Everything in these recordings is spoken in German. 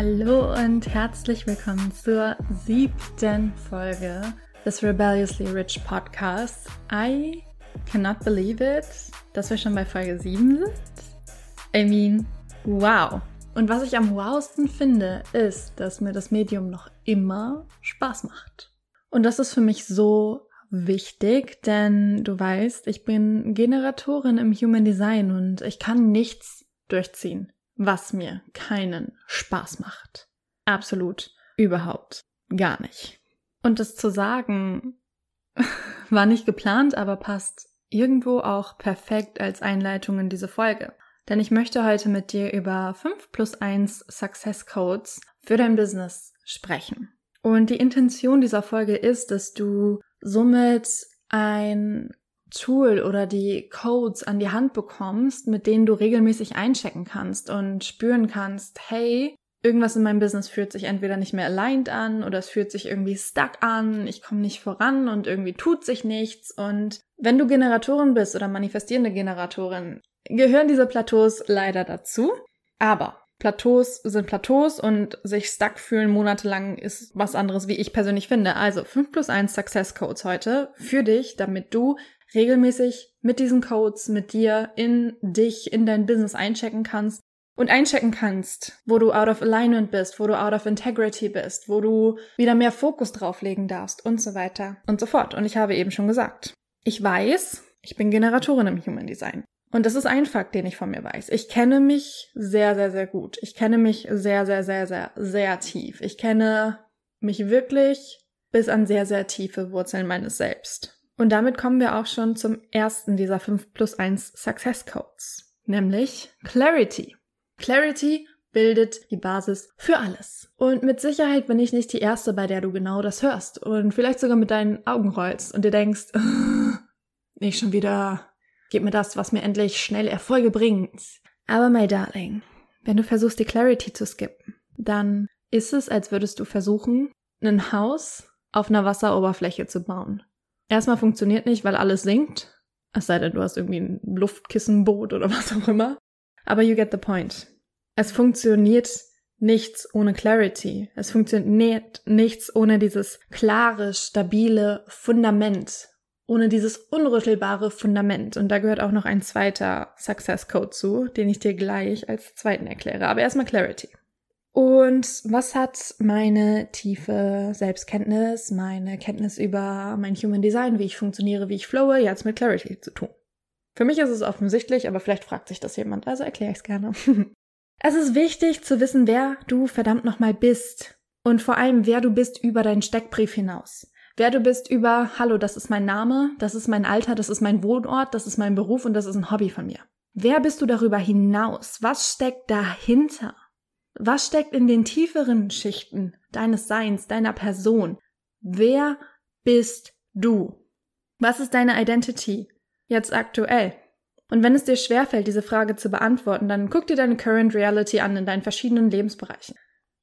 Hallo und herzlich willkommen zur siebten Folge des Rebelliously Rich Podcasts. I cannot believe it, dass wir schon bei Folge 7 sind. I mean, wow. Und was ich am wowsten finde, ist, dass mir das Medium noch immer Spaß macht. Und das ist für mich so wichtig, denn du weißt, ich bin Generatorin im Human Design und ich kann nichts durchziehen was mir keinen Spaß macht. Absolut überhaupt gar nicht. Und das zu sagen war nicht geplant, aber passt irgendwo auch perfekt als Einleitung in diese Folge. Denn ich möchte heute mit dir über 5 plus 1 Success Codes für dein Business sprechen. Und die Intention dieser Folge ist, dass du somit ein Tool oder die Codes an die Hand bekommst, mit denen du regelmäßig einchecken kannst und spüren kannst, hey, irgendwas in meinem Business fühlt sich entweder nicht mehr aligned an oder es fühlt sich irgendwie stuck an, ich komme nicht voran und irgendwie tut sich nichts. Und wenn du Generatorin bist oder manifestierende Generatorin, gehören diese Plateaus leider dazu. Aber Plateaus sind Plateaus und sich stuck fühlen monatelang ist was anderes, wie ich persönlich finde. Also 5 plus 1 Success Codes heute für dich, damit du regelmäßig mit diesen Codes, mit dir in dich, in dein Business einchecken kannst und einchecken kannst, wo du out of alignment bist, wo du out of integrity bist, wo du wieder mehr Fokus drauflegen darfst und so weiter und so fort. Und ich habe eben schon gesagt, ich weiß, ich bin Generatorin im Human Design. Und das ist ein Fakt, den ich von mir weiß. Ich kenne mich sehr, sehr, sehr gut. Ich kenne mich sehr, sehr, sehr, sehr, sehr tief. Ich kenne mich wirklich bis an sehr, sehr tiefe Wurzeln meines Selbst. Und damit kommen wir auch schon zum ersten dieser 5 plus 1 Success Codes, nämlich Clarity. Clarity bildet die Basis für alles. Und mit Sicherheit bin ich nicht die Erste, bei der du genau das hörst und vielleicht sogar mit deinen Augen rollst und dir denkst, nicht schon wieder, gib mir das, was mir endlich schnell Erfolge bringt. Aber my darling, wenn du versuchst, die Clarity zu skippen, dann ist es, als würdest du versuchen, ein Haus auf einer Wasseroberfläche zu bauen. Erstmal funktioniert nicht, weil alles sinkt. Es sei denn, du hast irgendwie ein Luftkissenboot oder was auch immer. Aber you get the point. Es funktioniert nichts ohne Clarity. Es funktioniert nichts ohne dieses klare, stabile Fundament. Ohne dieses unrüttelbare Fundament. Und da gehört auch noch ein zweiter Success Code zu, den ich dir gleich als zweiten erkläre. Aber erstmal Clarity. Und was hat meine tiefe Selbstkenntnis, meine Kenntnis über mein Human Design, wie ich funktioniere, wie ich flowe, jetzt mit Clarity zu tun? Für mich ist es offensichtlich, aber vielleicht fragt sich das jemand, also erkläre ich es gerne. es ist wichtig zu wissen, wer du verdammt nochmal bist. Und vor allem, wer du bist über deinen Steckbrief hinaus. Wer du bist über, hallo, das ist mein Name, das ist mein Alter, das ist mein Wohnort, das ist mein Beruf und das ist ein Hobby von mir. Wer bist du darüber hinaus? Was steckt dahinter? Was steckt in den tieferen Schichten deines Seins, deiner Person? Wer bist du? Was ist deine Identity jetzt aktuell? Und wenn es dir schwerfällt, diese Frage zu beantworten, dann guck dir deine Current Reality an in deinen verschiedenen Lebensbereichen.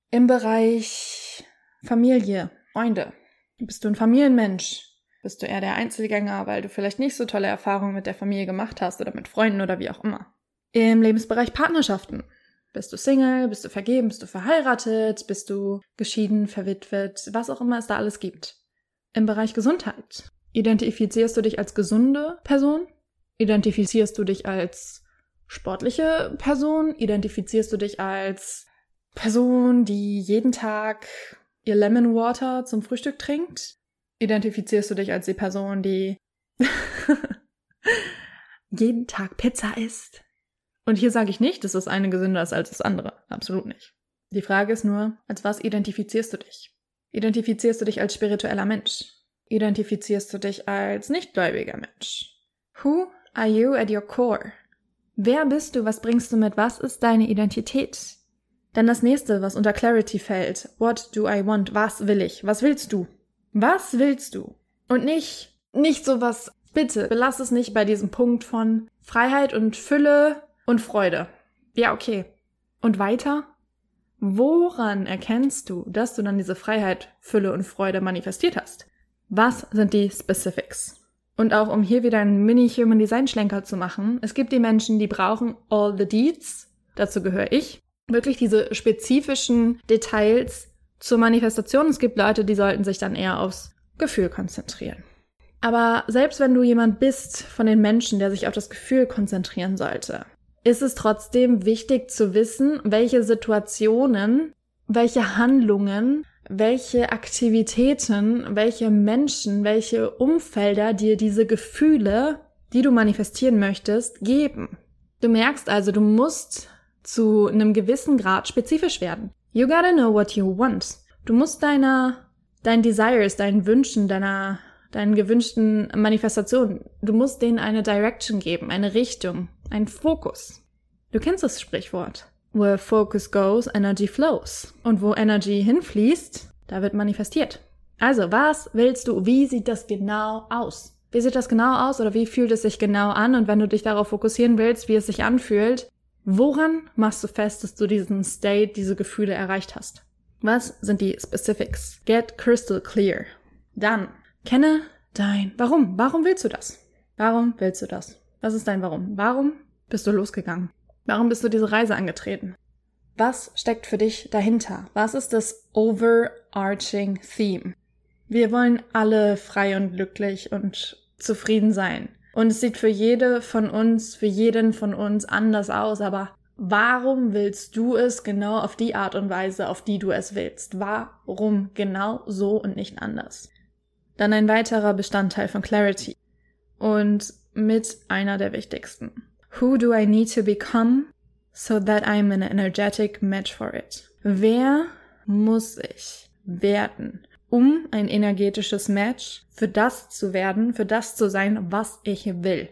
Im Bereich Familie, Freunde. Bist du ein Familienmensch? Bist du eher der Einzelgänger, weil du vielleicht nicht so tolle Erfahrungen mit der Familie gemacht hast oder mit Freunden oder wie auch immer? Im Lebensbereich Partnerschaften. Bist du Single? Bist du vergeben? Bist du verheiratet? Bist du geschieden, verwitwet? Was auch immer es da alles gibt. Im Bereich Gesundheit. Identifizierst du dich als gesunde Person? Identifizierst du dich als sportliche Person? Identifizierst du dich als Person, die jeden Tag ihr Lemon Water zum Frühstück trinkt? Identifizierst du dich als die Person, die jeden Tag Pizza isst? Und hier sage ich nicht, dass das eine gesünder ist als das andere. Absolut nicht. Die Frage ist nur, als was identifizierst du dich? Identifizierst du dich als spiritueller Mensch? Identifizierst du dich als nichtgläubiger Mensch? Who are you at your core? Wer bist du? Was bringst du mit? Was ist deine Identität? Dann das nächste, was unter Clarity fällt. What do I want? Was will ich? Was willst du? Was willst du? Und nicht, nicht sowas, bitte, belass es nicht bei diesem Punkt von Freiheit und Fülle und Freude. Ja, okay. Und weiter? Woran erkennst du, dass du dann diese Freiheit, Fülle und Freude manifestiert hast? Was sind die Specifics? Und auch um hier wieder einen Mini-Human Design Schlenker zu machen, es gibt die Menschen, die brauchen all the deeds, dazu gehöre ich, wirklich diese spezifischen Details zur Manifestation. Es gibt Leute, die sollten sich dann eher aufs Gefühl konzentrieren. Aber selbst wenn du jemand bist von den Menschen, der sich auf das Gefühl konzentrieren sollte, ist es trotzdem wichtig zu wissen, welche Situationen, welche Handlungen, welche Aktivitäten, welche Menschen, welche Umfelder dir diese Gefühle, die du manifestieren möchtest, geben. Du merkst also, du musst zu einem gewissen Grad spezifisch werden. You gotta know what you want. Du musst deiner, deinen Desires, deinen Wünschen, deiner, deinen gewünschten Manifestationen, du musst denen eine Direction geben, eine Richtung, einen Fokus. Du kennst das Sprichwort. Where focus goes, energy flows. Und wo Energy hinfließt, da wird manifestiert. Also, was willst du? Wie sieht das genau aus? Wie sieht das genau aus oder wie fühlt es sich genau an? Und wenn du dich darauf fokussieren willst, wie es sich anfühlt, Woran machst du fest, dass du diesen State, diese Gefühle erreicht hast? Was sind die Specifics? Get crystal clear. Dann kenne dein Warum. Warum willst du das? Warum willst du das? Was ist dein Warum? Warum bist du losgegangen? Warum bist du diese Reise angetreten? Was steckt für dich dahinter? Was ist das overarching Theme? Wir wollen alle frei und glücklich und zufrieden sein. Und es sieht für jede von uns, für jeden von uns anders aus, aber warum willst du es genau auf die Art und Weise, auf die du es willst? Warum genau so und nicht anders? Dann ein weiterer Bestandteil von Clarity und mit einer der wichtigsten. Who do I need to become so that I'm an energetic match for it? Wer muss ich werden, um ein energetisches Match für das zu werden, für das zu sein, was ich will.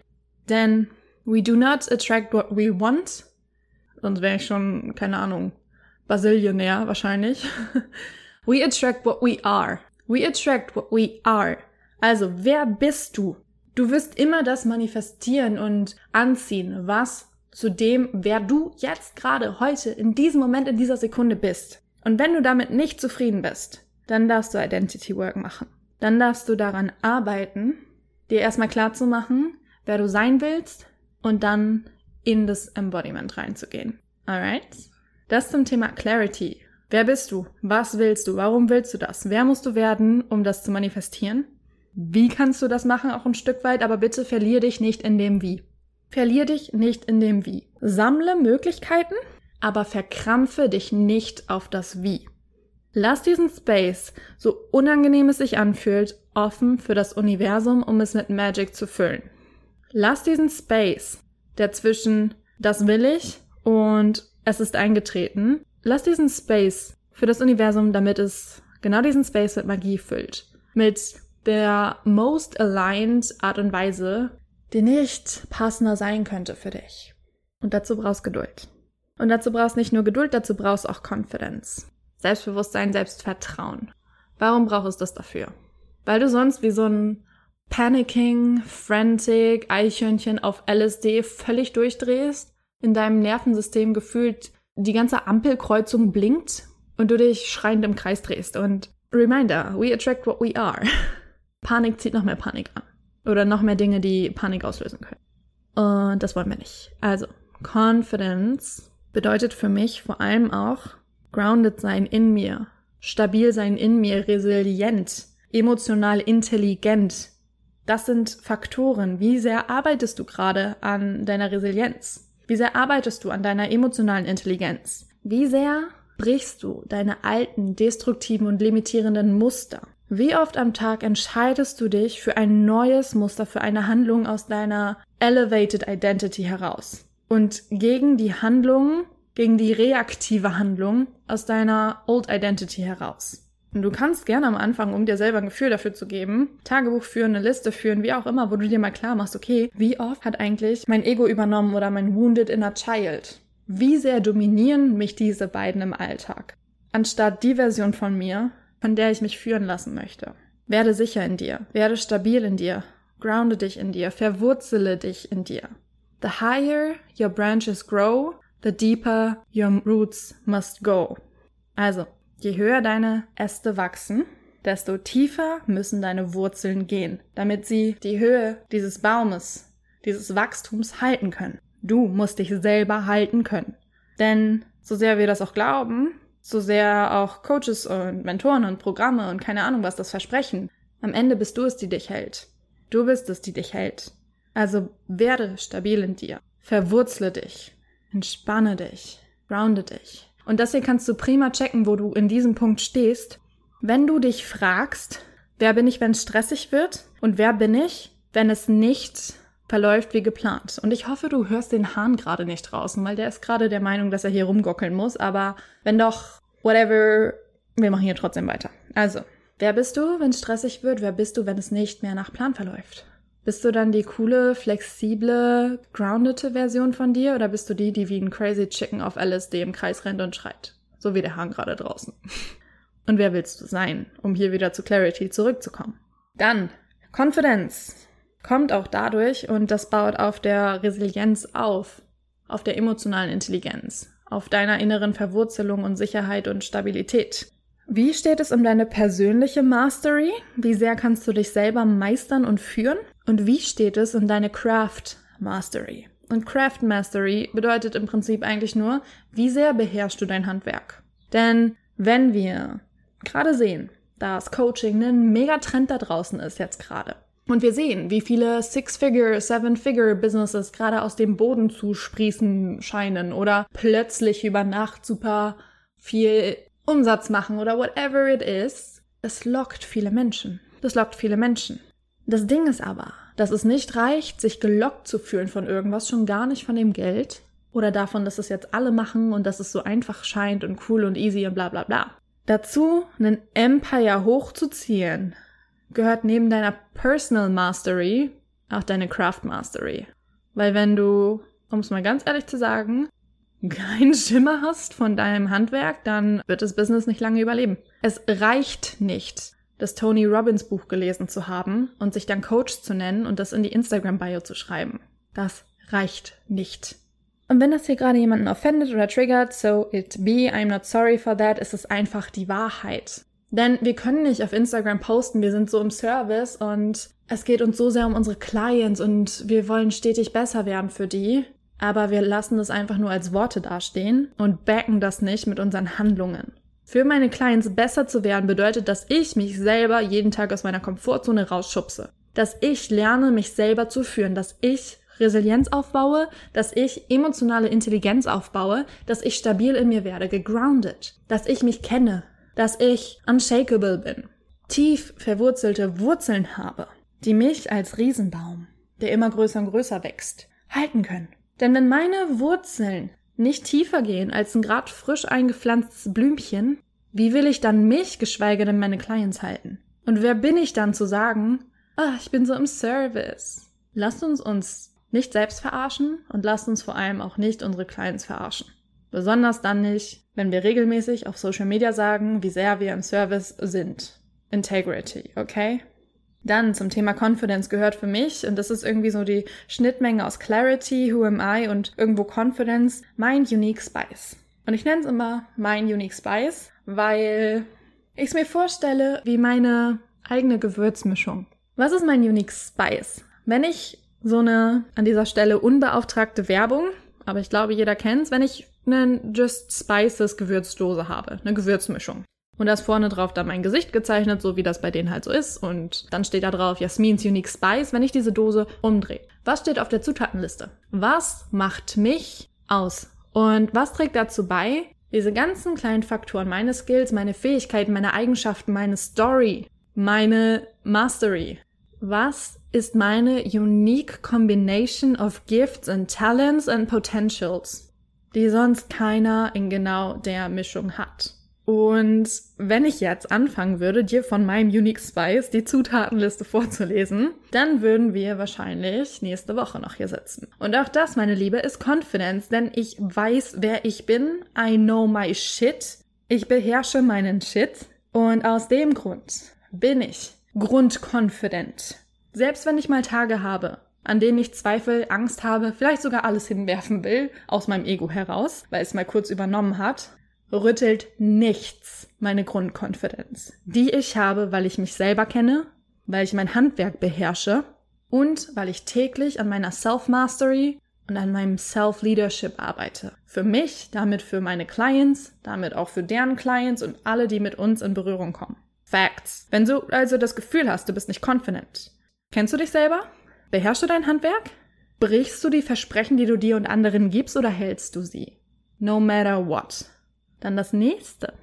Denn we do not attract what we want. Sonst wäre ich schon, keine Ahnung, Basilionär wahrscheinlich. we attract what we are. We attract what we are. Also, wer bist du? Du wirst immer das manifestieren und anziehen, was zu dem, wer du jetzt gerade heute, in diesem Moment, in dieser Sekunde bist. Und wenn du damit nicht zufrieden bist, dann darfst du Identity Work machen. Dann darfst du daran arbeiten, dir erstmal klar zu machen, wer du sein willst und dann in das Embodiment reinzugehen. Alright? Das zum Thema Clarity. Wer bist du? Was willst du? Warum willst du das? Wer musst du werden, um das zu manifestieren? Wie kannst du das machen? Auch ein Stück weit, aber bitte verlier dich nicht in dem Wie. Verlier dich nicht in dem Wie. Sammle Möglichkeiten, aber verkrampfe dich nicht auf das Wie. Lass diesen Space, so unangenehm es sich anfühlt, offen für das Universum, um es mit Magic zu füllen. Lass diesen Space, der zwischen das will ich und es ist eingetreten, lass diesen Space für das Universum, damit es genau diesen Space mit Magie füllt. Mit der most aligned Art und Weise, die nicht passender sein könnte für dich. Und dazu brauchst Geduld. Und dazu brauchst nicht nur Geduld, dazu brauchst auch Confidence. Selbstbewusstsein, Selbstvertrauen. Warum brauchst du das dafür? Weil du sonst wie so ein panicking, frantic Eichhörnchen auf LSD völlig durchdrehst, in deinem Nervensystem gefühlt die ganze Ampelkreuzung blinkt und du dich schreiend im Kreis drehst. Und Reminder, we attract what we are. Panik zieht noch mehr Panik an. Oder noch mehr Dinge, die Panik auslösen können. Und das wollen wir nicht. Also, Confidence bedeutet für mich vor allem auch grounded sein in mir, stabil sein in mir, resilient, emotional intelligent. Das sind Faktoren. Wie sehr arbeitest du gerade an deiner Resilienz? Wie sehr arbeitest du an deiner emotionalen Intelligenz? Wie sehr brichst du deine alten, destruktiven und limitierenden Muster? Wie oft am Tag entscheidest du dich für ein neues Muster, für eine Handlung aus deiner Elevated Identity heraus? Und gegen die Handlungen, gegen die reaktive Handlung aus deiner Old Identity heraus. Und du kannst gerne am Anfang, um dir selber ein Gefühl dafür zu geben, Tagebuch führen, eine Liste führen, wie auch immer, wo du dir mal klar machst, okay, wie oft hat eigentlich mein Ego übernommen oder mein Wounded Inner Child? Wie sehr dominieren mich diese beiden im Alltag? Anstatt die Version von mir, von der ich mich führen lassen möchte. Werde sicher in dir, werde stabil in dir, grounde dich in dir, verwurzele dich in dir. The higher your branches grow, the deeper your roots must go. Also, je höher deine Äste wachsen, desto tiefer müssen deine Wurzeln gehen, damit sie die Höhe dieses Baumes, dieses Wachstums halten können. Du musst dich selber halten können. Denn so sehr wir das auch glauben, so sehr auch Coaches und Mentoren und Programme und keine Ahnung was das versprechen, am Ende bist du es, die dich hält. Du bist es, die dich hält. Also werde stabil in dir. Verwurzle dich. Entspanne dich. Grounde dich. Und das hier kannst du prima checken, wo du in diesem Punkt stehst. Wenn du dich fragst, wer bin ich, wenn es stressig wird? Und wer bin ich, wenn es nicht verläuft wie geplant? Und ich hoffe, du hörst den Hahn gerade nicht draußen, weil der ist gerade der Meinung, dass er hier rumgockeln muss. Aber wenn doch, whatever, wir machen hier trotzdem weiter. Also, wer bist du, wenn es stressig wird? Wer bist du, wenn es nicht mehr nach Plan verläuft? Bist du dann die coole, flexible, groundete Version von dir oder bist du die, die wie ein crazy Chicken auf LSD im Kreis rennt und schreit? So wie der Hahn gerade draußen. Und wer willst du sein, um hier wieder zu Clarity zurückzukommen? Dann, Confidence kommt auch dadurch und das baut auf der Resilienz auf, auf der emotionalen Intelligenz, auf deiner inneren Verwurzelung und Sicherheit und Stabilität. Wie steht es um deine persönliche Mastery? Wie sehr kannst du dich selber meistern und führen? Und wie steht es um deine Craft Mastery? Und Craft Mastery bedeutet im Prinzip eigentlich nur, wie sehr beherrschst du dein Handwerk? Denn wenn wir gerade sehen, dass Coaching ein Megatrend da draußen ist jetzt gerade. Und wir sehen, wie viele Six-Figure, Seven-Figure-Businesses gerade aus dem Boden zu sprießen scheinen oder plötzlich über Nacht super viel Umsatz machen oder whatever it is. Es lockt viele Menschen. Das lockt viele Menschen. Das Ding ist aber, dass es nicht reicht, sich gelockt zu fühlen von irgendwas, schon gar nicht von dem Geld oder davon, dass es jetzt alle machen und dass es so einfach scheint und cool und easy und bla bla bla. Dazu, einen Empire hochzuziehen, gehört neben deiner Personal Mastery auch deine Craft Mastery. Weil wenn du, um es mal ganz ehrlich zu sagen, keinen Schimmer hast von deinem Handwerk, dann wird das Business nicht lange überleben. Es reicht nicht, das Tony Robbins Buch gelesen zu haben und sich dann Coach zu nennen und das in die Instagram Bio zu schreiben. Das reicht nicht. Und wenn das hier gerade jemanden offendet oder triggert, so it be, I'm not sorry for that, ist es einfach die Wahrheit. Denn wir können nicht auf Instagram posten, wir sind so im Service und es geht uns so sehr um unsere Clients und wir wollen stetig besser werden für die, aber wir lassen das einfach nur als Worte dastehen und backen das nicht mit unseren Handlungen. Für meine Clients besser zu werden bedeutet, dass ich mich selber jeden Tag aus meiner Komfortzone rausschubse. Dass ich lerne, mich selber zu führen, dass ich Resilienz aufbaue, dass ich emotionale Intelligenz aufbaue, dass ich stabil in mir werde, gegrounded, dass ich mich kenne, dass ich unshakable bin, tief verwurzelte Wurzeln habe, die mich als Riesenbaum, der immer größer und größer wächst, halten können. Denn wenn meine Wurzeln nicht tiefer gehen als ein grad frisch eingepflanztes Blümchen, wie will ich dann mich, geschweige denn meine Clients halten? Und wer bin ich dann zu sagen, ah, ich bin so im Service? Lasst uns uns nicht selbst verarschen und lasst uns vor allem auch nicht unsere Clients verarschen. Besonders dann nicht, wenn wir regelmäßig auf Social Media sagen, wie sehr wir im Service sind. Integrity, okay? Dann zum Thema Confidence gehört für mich, und das ist irgendwie so die Schnittmenge aus Clarity, Who am I und irgendwo Confidence, mein Unique Spice. Und ich nenne es immer mein Unique Spice, weil ich es mir vorstelle wie meine eigene Gewürzmischung. Was ist mein Unique Spice? Wenn ich so eine an dieser Stelle unbeauftragte Werbung, aber ich glaube, jeder kennt's, wenn ich eine Just Spices Gewürzdose habe, eine Gewürzmischung. Und da ist vorne drauf dann mein Gesicht gezeichnet, so wie das bei denen halt so ist. Und dann steht da drauf Jasmins Unique Spice, wenn ich diese Dose umdrehe. Was steht auf der Zutatenliste? Was macht mich aus? Und was trägt dazu bei, diese ganzen kleinen Faktoren, meine Skills, meine Fähigkeiten, meine Eigenschaften, meine Story, meine Mastery. Was ist meine unique combination of gifts and talents and potentials, die sonst keiner in genau der Mischung hat? Und wenn ich jetzt anfangen würde, dir von meinem Unique Spice die Zutatenliste vorzulesen, dann würden wir wahrscheinlich nächste Woche noch hier sitzen. Und auch das, meine Liebe, ist Confidence, denn ich weiß, wer ich bin. I know my shit. Ich beherrsche meinen Shit. Und aus dem Grund bin ich grundkonfident. Selbst wenn ich mal Tage habe, an denen ich Zweifel, Angst habe, vielleicht sogar alles hinwerfen will, aus meinem Ego heraus, weil es mal kurz übernommen hat, rüttelt nichts meine Grundkonfidenz, die ich habe, weil ich mich selber kenne, weil ich mein Handwerk beherrsche und weil ich täglich an meiner Self-Mastery und an meinem Self-Leadership arbeite. Für mich, damit für meine Clients, damit auch für deren Clients und alle, die mit uns in Berührung kommen. Facts. Wenn du also das Gefühl hast, du bist nicht confident, kennst du dich selber? Beherrschst du dein Handwerk? Brichst du die Versprechen, die du dir und anderen gibst, oder hältst du sie? No matter what. Dann das nächste.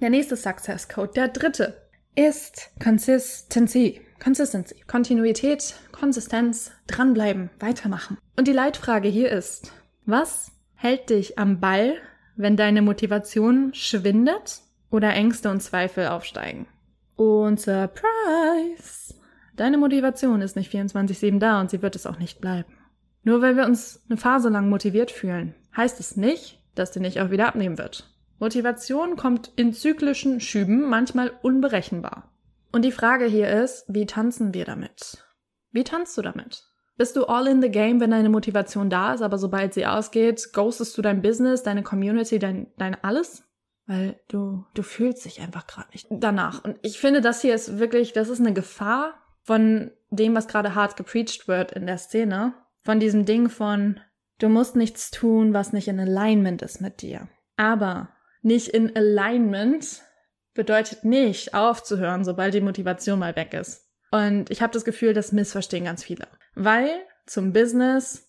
Der nächste Success Code, der dritte, ist Consistency. Consistency. Kontinuität, Konsistenz, dranbleiben, weitermachen. Und die Leitfrage hier ist, was hält dich am Ball, wenn deine Motivation schwindet oder Ängste und Zweifel aufsteigen? Und Surprise! Deine Motivation ist nicht 24-7 da und sie wird es auch nicht bleiben. Nur weil wir uns eine Phase lang motiviert fühlen, heißt es nicht, dass die nicht auch wieder abnehmen wird. Motivation kommt in zyklischen Schüben, manchmal unberechenbar. Und die Frage hier ist, wie tanzen wir damit? Wie tanzt du damit? Bist du all in the game, wenn deine Motivation da ist, aber sobald sie ausgeht, ghostest du dein Business, deine Community, dein, dein alles? Weil du, du fühlst dich einfach gerade nicht danach. Und ich finde, das hier ist wirklich, das ist eine Gefahr von dem, was gerade hart gepreacht wird in der Szene. Von diesem Ding von, du musst nichts tun, was nicht in Alignment ist mit dir. Aber nicht in Alignment bedeutet nicht aufzuhören, sobald die Motivation mal weg ist. Und ich habe das Gefühl, das missverstehen ganz viele. Weil zum Business,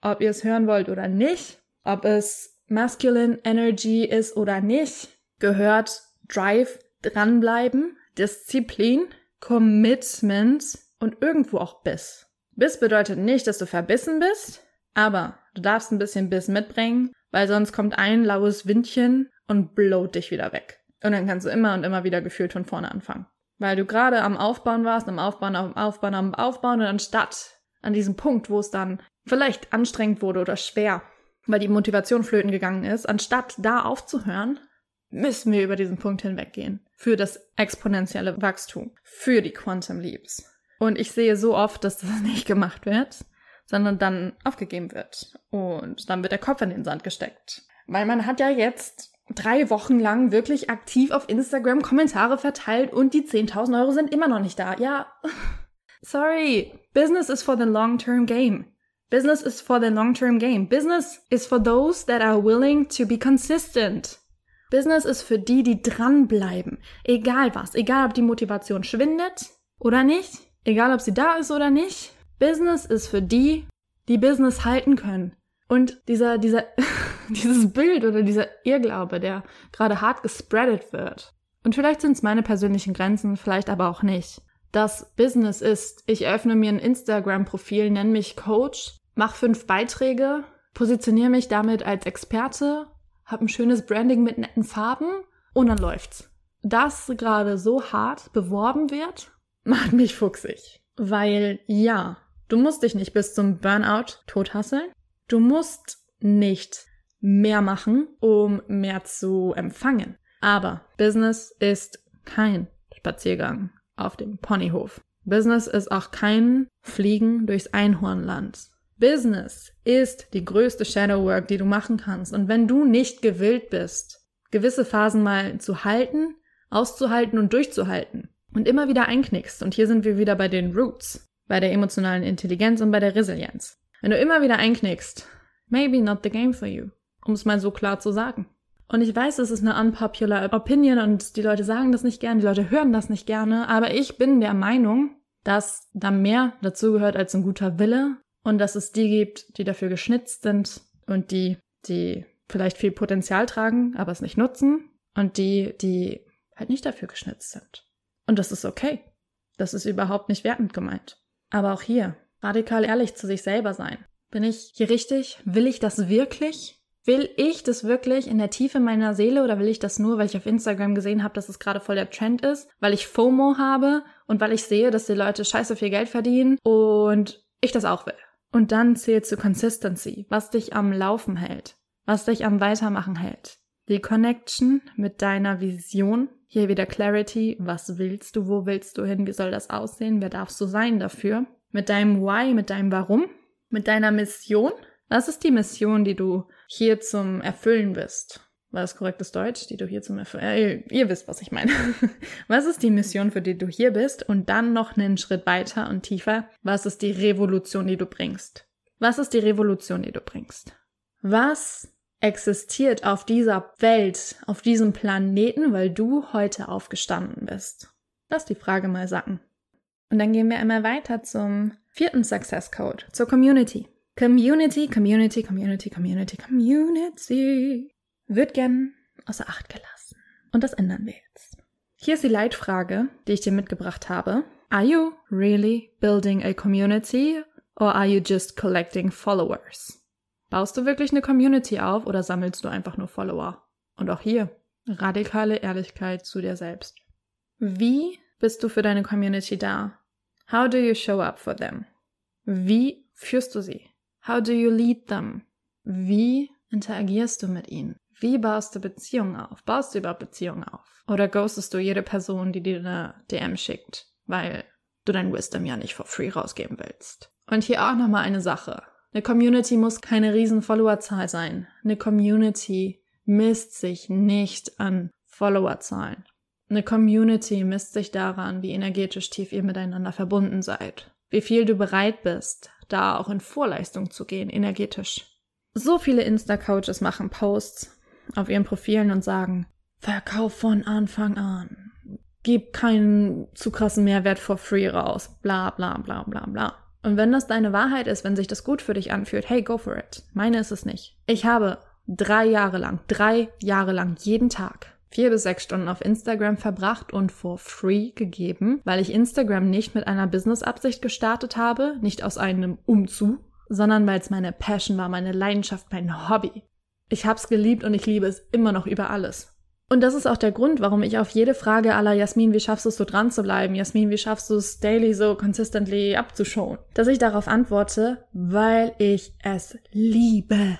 ob ihr es hören wollt oder nicht, ob es Masculine Energy ist oder nicht, gehört Drive, dranbleiben, Disziplin, Commitment und irgendwo auch Biss. Biss bedeutet nicht, dass du verbissen bist, aber du darfst ein bisschen Biss mitbringen, weil sonst kommt ein laues Windchen und blowt dich wieder weg. Und dann kannst du immer und immer wieder gefühlt von vorne anfangen. Weil du gerade am Aufbauen warst, am Aufbauen, am Aufbauen, am Aufbauen und anstatt an diesem Punkt, wo es dann vielleicht anstrengend wurde oder schwer, weil die Motivation flöten gegangen ist, anstatt da aufzuhören, müssen wir über diesen Punkt hinweggehen. Für das exponentielle Wachstum. Für die Quantum Leaps. Und ich sehe so oft, dass das nicht gemacht wird, sondern dann aufgegeben wird. Und dann wird der Kopf in den Sand gesteckt. Weil man hat ja jetzt drei Wochen lang wirklich aktiv auf Instagram Kommentare verteilt und die 10.000 Euro sind immer noch nicht da. Ja, sorry. Business is for the long-term game. Business is for the long-term game. Business is for those that are willing to be consistent. Business ist für die, die dranbleiben. Egal was. Egal, ob die Motivation schwindet oder nicht. Egal, ob sie da ist oder nicht. Business ist für die, die Business halten können. Und dieser, dieser, dieses Bild oder dieser Irrglaube, der gerade hart gespreadet wird. Und vielleicht sind es meine persönlichen Grenzen, vielleicht aber auch nicht. Das Business ist, ich öffne mir ein Instagram-Profil, nenne mich Coach, mache fünf Beiträge, positioniere mich damit als Experte, habe ein schönes Branding mit netten Farben und dann läuft's. Das gerade so hart beworben wird, macht mich fuchsig. Weil ja, du musst dich nicht bis zum Burnout tothasseln. Du musst nicht mehr machen, um mehr zu empfangen. Aber Business ist kein Spaziergang auf dem Ponyhof. Business ist auch kein Fliegen durchs Einhornland. Business ist die größte Shadow Work, die du machen kannst. Und wenn du nicht gewillt bist, gewisse Phasen mal zu halten, auszuhalten und durchzuhalten und immer wieder einknickst, und hier sind wir wieder bei den Roots, bei der emotionalen Intelligenz und bei der Resilienz. Wenn du immer wieder einknickst, maybe not the game for you um es mal so klar zu sagen. Und ich weiß, es ist eine unpopular Opinion und die Leute sagen das nicht gerne, die Leute hören das nicht gerne, aber ich bin der Meinung, dass da mehr dazugehört als ein guter Wille und dass es die gibt, die dafür geschnitzt sind und die, die vielleicht viel Potenzial tragen, aber es nicht nutzen und die, die halt nicht dafür geschnitzt sind. Und das ist okay. Das ist überhaupt nicht wertend gemeint. Aber auch hier, radikal ehrlich zu sich selber sein. Bin ich hier richtig? Will ich das wirklich? Will ich das wirklich in der Tiefe meiner Seele oder will ich das nur, weil ich auf Instagram gesehen habe, dass es gerade voll der Trend ist, weil ich FOMO habe und weil ich sehe, dass die Leute scheiße viel Geld verdienen und ich das auch will? Und dann zählt zu Consistency, was dich am Laufen hält, was dich am Weitermachen hält. Die Connection mit deiner Vision. Hier wieder Clarity. Was willst du? Wo willst du hin? Wie soll das aussehen? Wer darfst du sein dafür? Mit deinem Why, mit deinem Warum, mit deiner Mission. Was ist die Mission, die du hier zum Erfüllen bist? War das korrektes Deutsch, die du hier zum Erfüllen? Äh, ihr wisst, was ich meine. was ist die Mission, für die du hier bist? Und dann noch einen Schritt weiter und tiefer. Was ist die Revolution, die du bringst? Was ist die Revolution, die du bringst? Was existiert auf dieser Welt, auf diesem Planeten, weil du heute aufgestanden bist? Lass die Frage mal sacken. Und dann gehen wir einmal weiter zum vierten Success Code, zur Community. Community, Community, Community, Community, Community wird gern außer Acht gelassen. Und das ändern wir jetzt. Hier ist die Leitfrage, die ich dir mitgebracht habe. Are you really building a community or are you just collecting followers? Baust du wirklich eine Community auf oder sammelst du einfach nur Follower? Und auch hier radikale Ehrlichkeit zu dir selbst. Wie bist du für deine Community da? How do you show up for them? Wie führst du sie? How do you lead them? Wie interagierst du mit ihnen? Wie baust du Beziehungen auf? Baust du überhaupt Beziehungen auf? Oder ghostest du jede Person, die dir eine DM schickt, weil du dein Wisdom ja nicht for free rausgeben willst? Und hier auch nochmal eine Sache. Eine Community muss keine riesen Followerzahl sein. Eine Community misst sich nicht an Followerzahlen. Eine Community misst sich daran, wie energetisch tief ihr miteinander verbunden seid. Wie viel du bereit bist, da auch in Vorleistung zu gehen, energetisch. So viele Insta-Coaches machen Posts auf ihren Profilen und sagen, Verkauf von Anfang an. Gib keinen zu krassen Mehrwert for free raus. Bla bla bla bla bla. Und wenn das deine Wahrheit ist, wenn sich das gut für dich anfühlt, hey, go for it. Meine ist es nicht. Ich habe drei Jahre lang, drei Jahre lang jeden Tag vier bis sechs Stunden auf Instagram verbracht und for free gegeben, weil ich Instagram nicht mit einer Business-Absicht gestartet habe, nicht aus einem Umzug, sondern weil es meine Passion war, meine Leidenschaft, mein Hobby. Ich hab's geliebt und ich liebe es immer noch über alles. Und das ist auch der Grund, warum ich auf jede Frage aller Jasmin, wie schaffst du es so dran zu bleiben? Jasmin, wie schaffst du es daily so consistently abzuschauen? Dass ich darauf antworte, weil ich es liebe.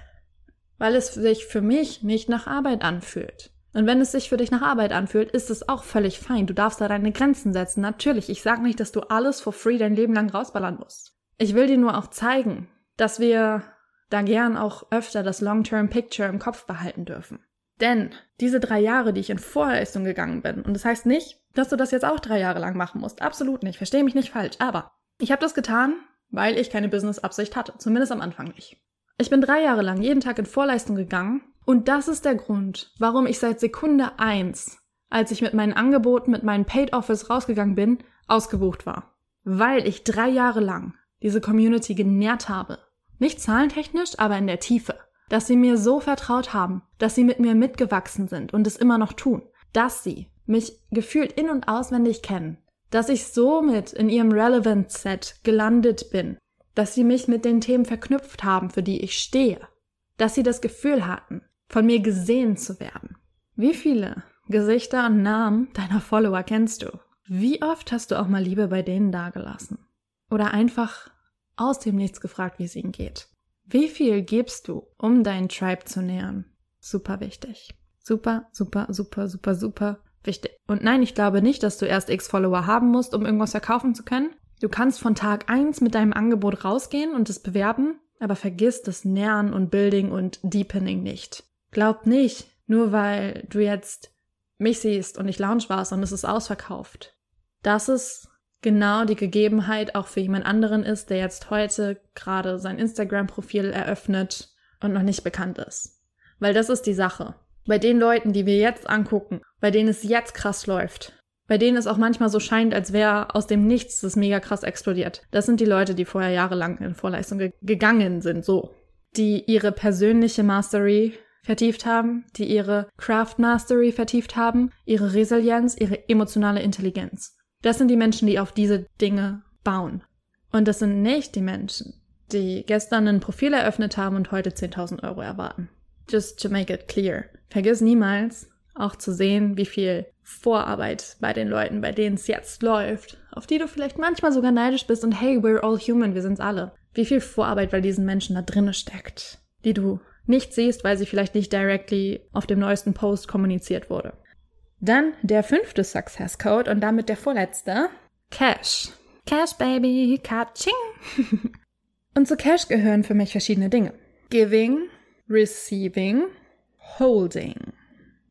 Weil es sich für mich nicht nach Arbeit anfühlt. Und wenn es sich für dich nach Arbeit anfühlt, ist es auch völlig fein. Du darfst da deine Grenzen setzen. Natürlich, ich sage nicht, dass du alles for free dein Leben lang rausballern musst. Ich will dir nur auch zeigen, dass wir da gern auch öfter das Long-Term Picture im Kopf behalten dürfen. Denn diese drei Jahre, die ich in Vorleistung gegangen bin, und das heißt nicht, dass du das jetzt auch drei Jahre lang machen musst. Absolut nicht. Verstehe mich nicht falsch. Aber ich habe das getan, weil ich keine Business-Absicht hatte. Zumindest am Anfang nicht. Ich bin drei Jahre lang jeden Tag in Vorleistung gegangen. Und das ist der Grund, warum ich seit Sekunde eins, als ich mit meinen Angeboten, mit meinen Paid Offers rausgegangen bin, ausgebucht war. Weil ich drei Jahre lang diese Community genährt habe. Nicht zahlentechnisch, aber in der Tiefe. Dass sie mir so vertraut haben, dass sie mit mir mitgewachsen sind und es immer noch tun, dass sie mich gefühlt in und auswendig kennen, dass ich somit in ihrem Relevant Set gelandet bin, dass sie mich mit den Themen verknüpft haben, für die ich stehe, dass sie das Gefühl hatten, von mir gesehen zu werden. Wie viele Gesichter und Namen deiner Follower kennst du? Wie oft hast du auch mal Liebe bei denen dagelassen? Oder einfach aus dem Nichts gefragt, wie es ihnen geht? Wie viel gibst du, um deinen Tribe zu nähern? Super wichtig. Super, super, super, super, super wichtig. Und nein, ich glaube nicht, dass du erst x Follower haben musst, um irgendwas verkaufen zu können. Du kannst von Tag eins mit deinem Angebot rausgehen und es bewerben, aber vergiss das Nähern und Building und Deepening nicht. Glaub nicht, nur weil du jetzt mich siehst und ich Lounge warst und es ist ausverkauft. Das ist genau die Gegebenheit auch für jemand anderen ist, der jetzt heute gerade sein Instagram-Profil eröffnet und noch nicht bekannt ist. Weil das ist die Sache. Bei den Leuten, die wir jetzt angucken, bei denen es jetzt krass läuft, bei denen es auch manchmal so scheint, als wäre aus dem Nichts das mega krass explodiert. Das sind die Leute, die vorher jahrelang in Vorleistung ge gegangen sind, so. Die ihre persönliche Mastery vertieft haben, die ihre Craft Mastery vertieft haben, ihre Resilienz, ihre emotionale Intelligenz. Das sind die Menschen, die auf diese Dinge bauen. Und das sind nicht die Menschen, die gestern ein Profil eröffnet haben und heute 10.000 Euro erwarten. just to make it clear. Vergiss niemals auch zu sehen, wie viel Vorarbeit bei den Leuten, bei denen es jetzt läuft, auf die du vielleicht manchmal sogar neidisch bist und hey, we're all human, wir sind's alle. Wie viel Vorarbeit bei diesen Menschen da drinnen steckt, die du nicht siehst, weil sie vielleicht nicht directly auf dem neuesten Post kommuniziert wurde. Dann der fünfte Success Code und damit der vorletzte. Cash. Cash, baby, Kaching. und zu Cash gehören für mich verschiedene Dinge. Giving, Receiving, Holding.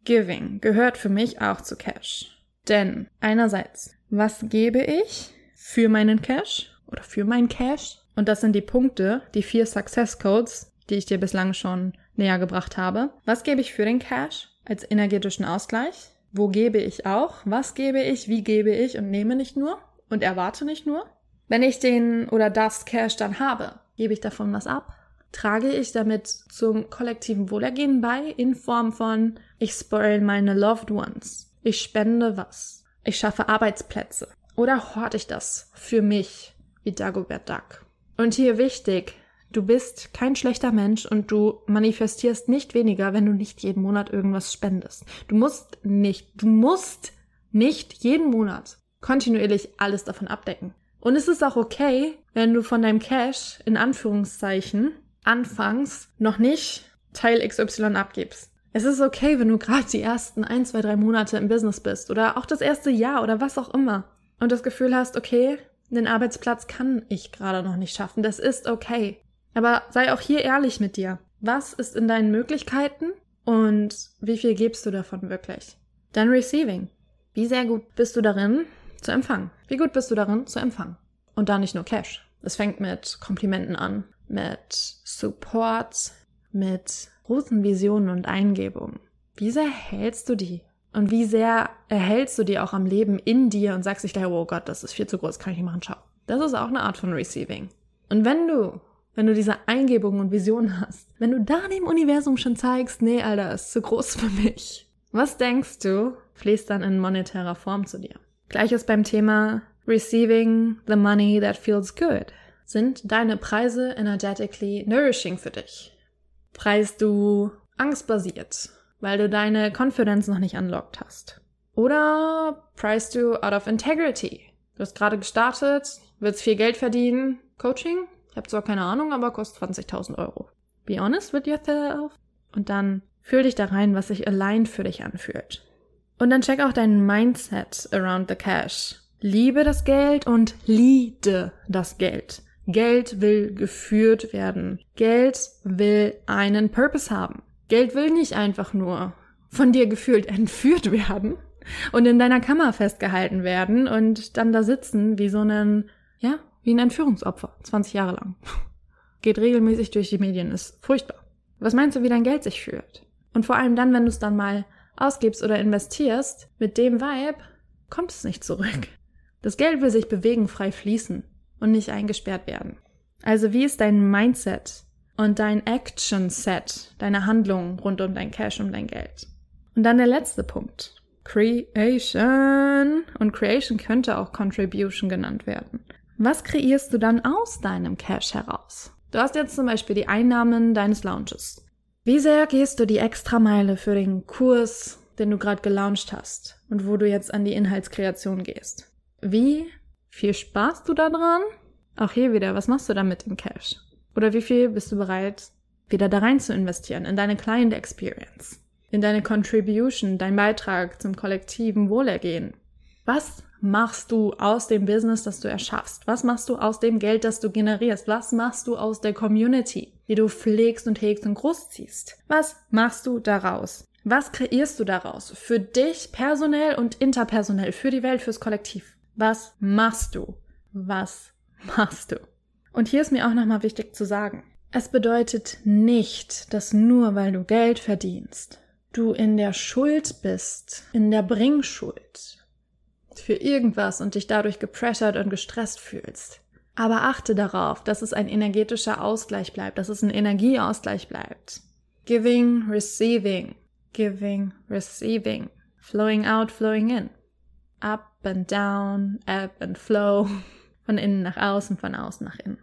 Giving gehört für mich auch zu Cash. Denn einerseits, was gebe ich für meinen Cash oder für mein Cash? Und das sind die Punkte, die vier Success Codes, die ich dir bislang schon näher gebracht habe. Was gebe ich für den Cash als energetischen Ausgleich? Wo gebe ich auch? Was gebe ich? Wie gebe ich? Und nehme nicht nur und erwarte nicht nur. Wenn ich den oder das Cash dann habe, gebe ich davon was ab? trage ich damit zum kollektiven Wohlergehen bei in Form von ich spoil meine Loved Ones, ich spende was, ich schaffe Arbeitsplätze oder horte ich das für mich wie Dagobert Duck. Und hier wichtig, du bist kein schlechter Mensch und du manifestierst nicht weniger, wenn du nicht jeden Monat irgendwas spendest. Du musst nicht, du musst nicht jeden Monat kontinuierlich alles davon abdecken. Und es ist auch okay, wenn du von deinem Cash in Anführungszeichen anfangs noch nicht Teil XY abgibst. Es ist okay, wenn du gerade die ersten ein, zwei, drei Monate im Business bist oder auch das erste Jahr oder was auch immer und das Gefühl hast, okay, den Arbeitsplatz kann ich gerade noch nicht schaffen. Das ist okay. Aber sei auch hier ehrlich mit dir. Was ist in deinen Möglichkeiten und wie viel gibst du davon wirklich? Dann Receiving. Wie sehr gut bist du darin zu empfangen? Wie gut bist du darin zu empfangen? Und da nicht nur Cash. Es fängt mit Komplimenten an mit Support, mit großen Visionen und Eingebungen. Wie sehr hältst du die? Und wie sehr erhältst du die auch am Leben in dir und sagst dich daher, oh Gott, das ist viel zu groß, kann ich nicht machen, ciao. Das ist auch eine Art von Receiving. Und wenn du, wenn du diese Eingebungen und Visionen hast, wenn du da dem Universum schon zeigst, nee, Alter, ist zu groß für mich. Was denkst du, fließt dann in monetärer Form zu dir? Gleiches beim Thema Receiving the money that feels good. Sind deine Preise energetically nourishing für dich? Preist du angstbasiert, weil du deine Confidence noch nicht unlocked hast? Oder preist du out of integrity? Du hast gerade gestartet, willst viel Geld verdienen. Coaching? Ich habe zwar keine Ahnung, aber kostet 20.000 Euro. Be honest with yourself. Und dann fühl dich da rein, was sich allein für dich anfühlt. Und dann check auch dein Mindset around the cash. Liebe das Geld und liebe das Geld. Geld will geführt werden. Geld will einen Purpose haben. Geld will nicht einfach nur von dir gefühlt entführt werden und in deiner Kammer festgehalten werden und dann da sitzen wie so ein, ja, wie ein Entführungsopfer, 20 Jahre lang. Geht regelmäßig durch die Medien, ist furchtbar. Was meinst du, wie dein Geld sich fühlt? Und vor allem dann, wenn du es dann mal ausgibst oder investierst, mit dem Vibe kommt es nicht zurück. Das Geld will sich bewegen, frei fließen und nicht eingesperrt werden. Also wie ist dein Mindset und dein Action Set, deine Handlung rund um dein Cash, um dein Geld? Und dann der letzte Punkt. Creation. Und Creation könnte auch Contribution genannt werden. Was kreierst du dann aus deinem Cash heraus? Du hast jetzt zum Beispiel die Einnahmen deines Launches. Wie sehr gehst du die Extrameile für den Kurs, den du gerade gelauncht hast und wo du jetzt an die Inhaltskreation gehst? Wie viel Spaß du da dran? Auch hier wieder, was machst du damit im Cash? Oder wie viel bist du bereit, wieder da rein zu investieren in deine Client Experience, in deine Contribution, dein Beitrag zum kollektiven Wohlergehen? Was machst du aus dem Business, das du erschaffst? Was machst du aus dem Geld, das du generierst? Was machst du aus der Community, die du pflegst und hegst und großziehst? Was machst du daraus? Was kreierst du daraus? Für dich personell und interpersonell, für die Welt, fürs Kollektiv? Was machst du? Was machst du? Und hier ist mir auch nochmal wichtig zu sagen. Es bedeutet nicht, dass nur weil du Geld verdienst, du in der Schuld bist, in der Bringschuld für irgendwas und dich dadurch gepressured und gestresst fühlst. Aber achte darauf, dass es ein energetischer Ausgleich bleibt, dass es ein Energieausgleich bleibt. Giving, receiving, giving, receiving, flowing out, flowing in up and down, ebb and flow, von innen nach außen, von außen nach innen.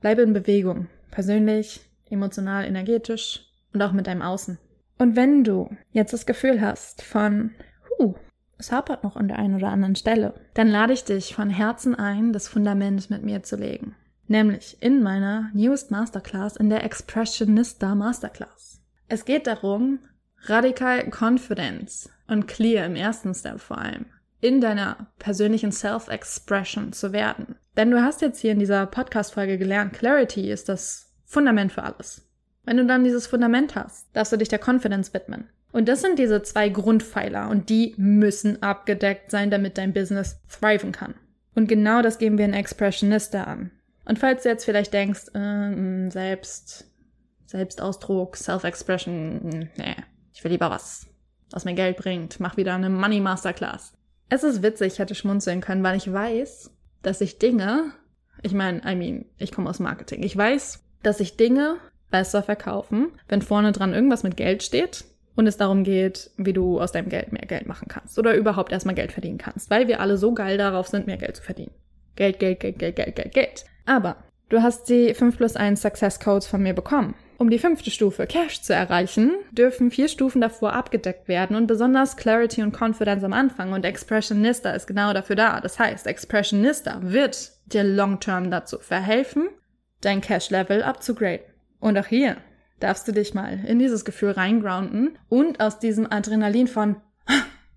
Bleibe in Bewegung, persönlich, emotional, energetisch und auch mit deinem Außen. Und wenn du jetzt das Gefühl hast von, huh, es hapert noch an der einen oder anderen Stelle, dann lade ich dich von Herzen ein, das Fundament mit mir zu legen. Nämlich in meiner Newest Masterclass, in der Expressionista Masterclass. Es geht darum, radikal Confidence und clear im ersten Step vor allem in deiner persönlichen Self-Expression zu werden. Denn du hast jetzt hier in dieser Podcast-Folge gelernt, Clarity ist das Fundament für alles. Wenn du dann dieses Fundament hast, darfst du dich der Confidence widmen. Und das sind diese zwei Grundpfeiler und die müssen abgedeckt sein, damit dein Business thriven kann. Und genau das geben wir in Expressionista an. Und falls du jetzt vielleicht denkst, äh, selbst, Selbstausdruck, Self-Expression, nee, ich will lieber was, was mir Geld bringt, mach wieder eine Money Masterclass. Es ist witzig, ich hätte schmunzeln können, weil ich weiß, dass ich Dinge, ich meine, I mean, ich komme aus Marketing, ich weiß, dass ich Dinge besser verkaufen, wenn vorne dran irgendwas mit Geld steht und es darum geht, wie du aus deinem Geld mehr Geld machen kannst oder überhaupt erstmal Geld verdienen kannst, weil wir alle so geil darauf sind, mehr Geld zu verdienen. Geld, Geld, Geld, Geld, Geld, Geld, Geld. Aber du hast die 5 plus 1 Success Codes von mir bekommen. Um die fünfte Stufe Cash zu erreichen, dürfen vier Stufen davor abgedeckt werden und besonders Clarity und Confidence am Anfang und Expressionista ist genau dafür da. Das heißt, Expressionista wird dir long-term dazu verhelfen, dein Cash-Level abzugraden. Und auch hier darfst du dich mal in dieses Gefühl reingrounden und aus diesem Adrenalin von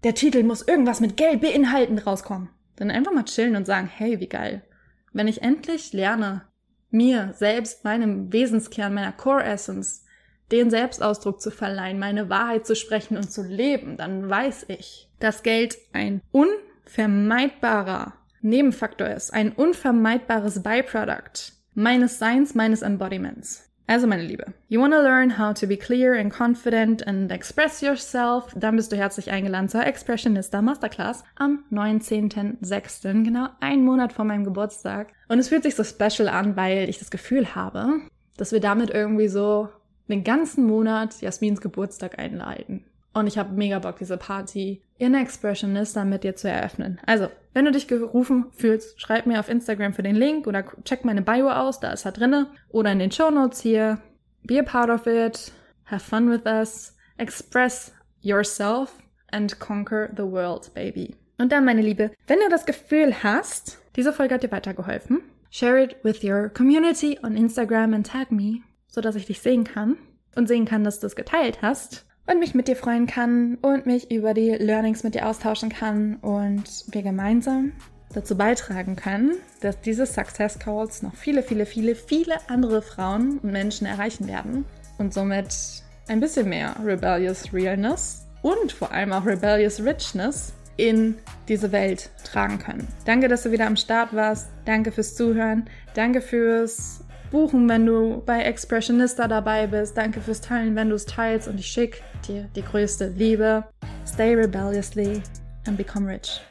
der Titel muss irgendwas mit Geld beinhalten rauskommen. Dann einfach mal chillen und sagen, hey, wie geil. Wenn ich endlich lerne, mir selbst, meinem Wesenskern, meiner Core Essence, den Selbstausdruck zu verleihen, meine Wahrheit zu sprechen und zu leben, dann weiß ich, dass Geld ein unvermeidbarer Nebenfaktor ist, ein unvermeidbares Byproduct meines Seins, meines Embodiments. Also meine Liebe, you wanna learn how to be clear and confident and express yourself? Dann bist du herzlich eingeladen zur Expressionista Masterclass am 19.06., genau einen Monat vor meinem Geburtstag. Und es fühlt sich so special an, weil ich das Gefühl habe, dass wir damit irgendwie so den ganzen Monat Jasmins Geburtstag einleiten. Und ich habe mega Bock, diese Party in Expressionista mit dir zu eröffnen. Also, wenn du dich gerufen fühlst, schreib mir auf Instagram für den Link oder check meine Bio aus, da ist er drinne. Oder in den Show Notes hier. Be a part of it. Have fun with us. Express yourself and conquer the world, baby. Und dann, meine Liebe, wenn du das Gefühl hast, diese Folge hat dir weitergeholfen, share it with your community on Instagram and tag me, sodass ich dich sehen kann und sehen kann, dass du es geteilt hast und mich mit dir freuen kann und mich über die Learnings mit dir austauschen kann und wir gemeinsam dazu beitragen können, dass diese Success Calls noch viele, viele, viele, viele andere Frauen und Menschen erreichen werden und somit ein bisschen mehr Rebellious Realness und vor allem auch Rebellious Richness in diese Welt tragen können. Danke, dass du wieder am Start warst. Danke fürs Zuhören. Danke fürs buchen, wenn du bei Expressionista dabei bist. Danke fürs Teilen, wenn du es teilst und ich schicke dir die größte Liebe. Stay rebelliously and become rich.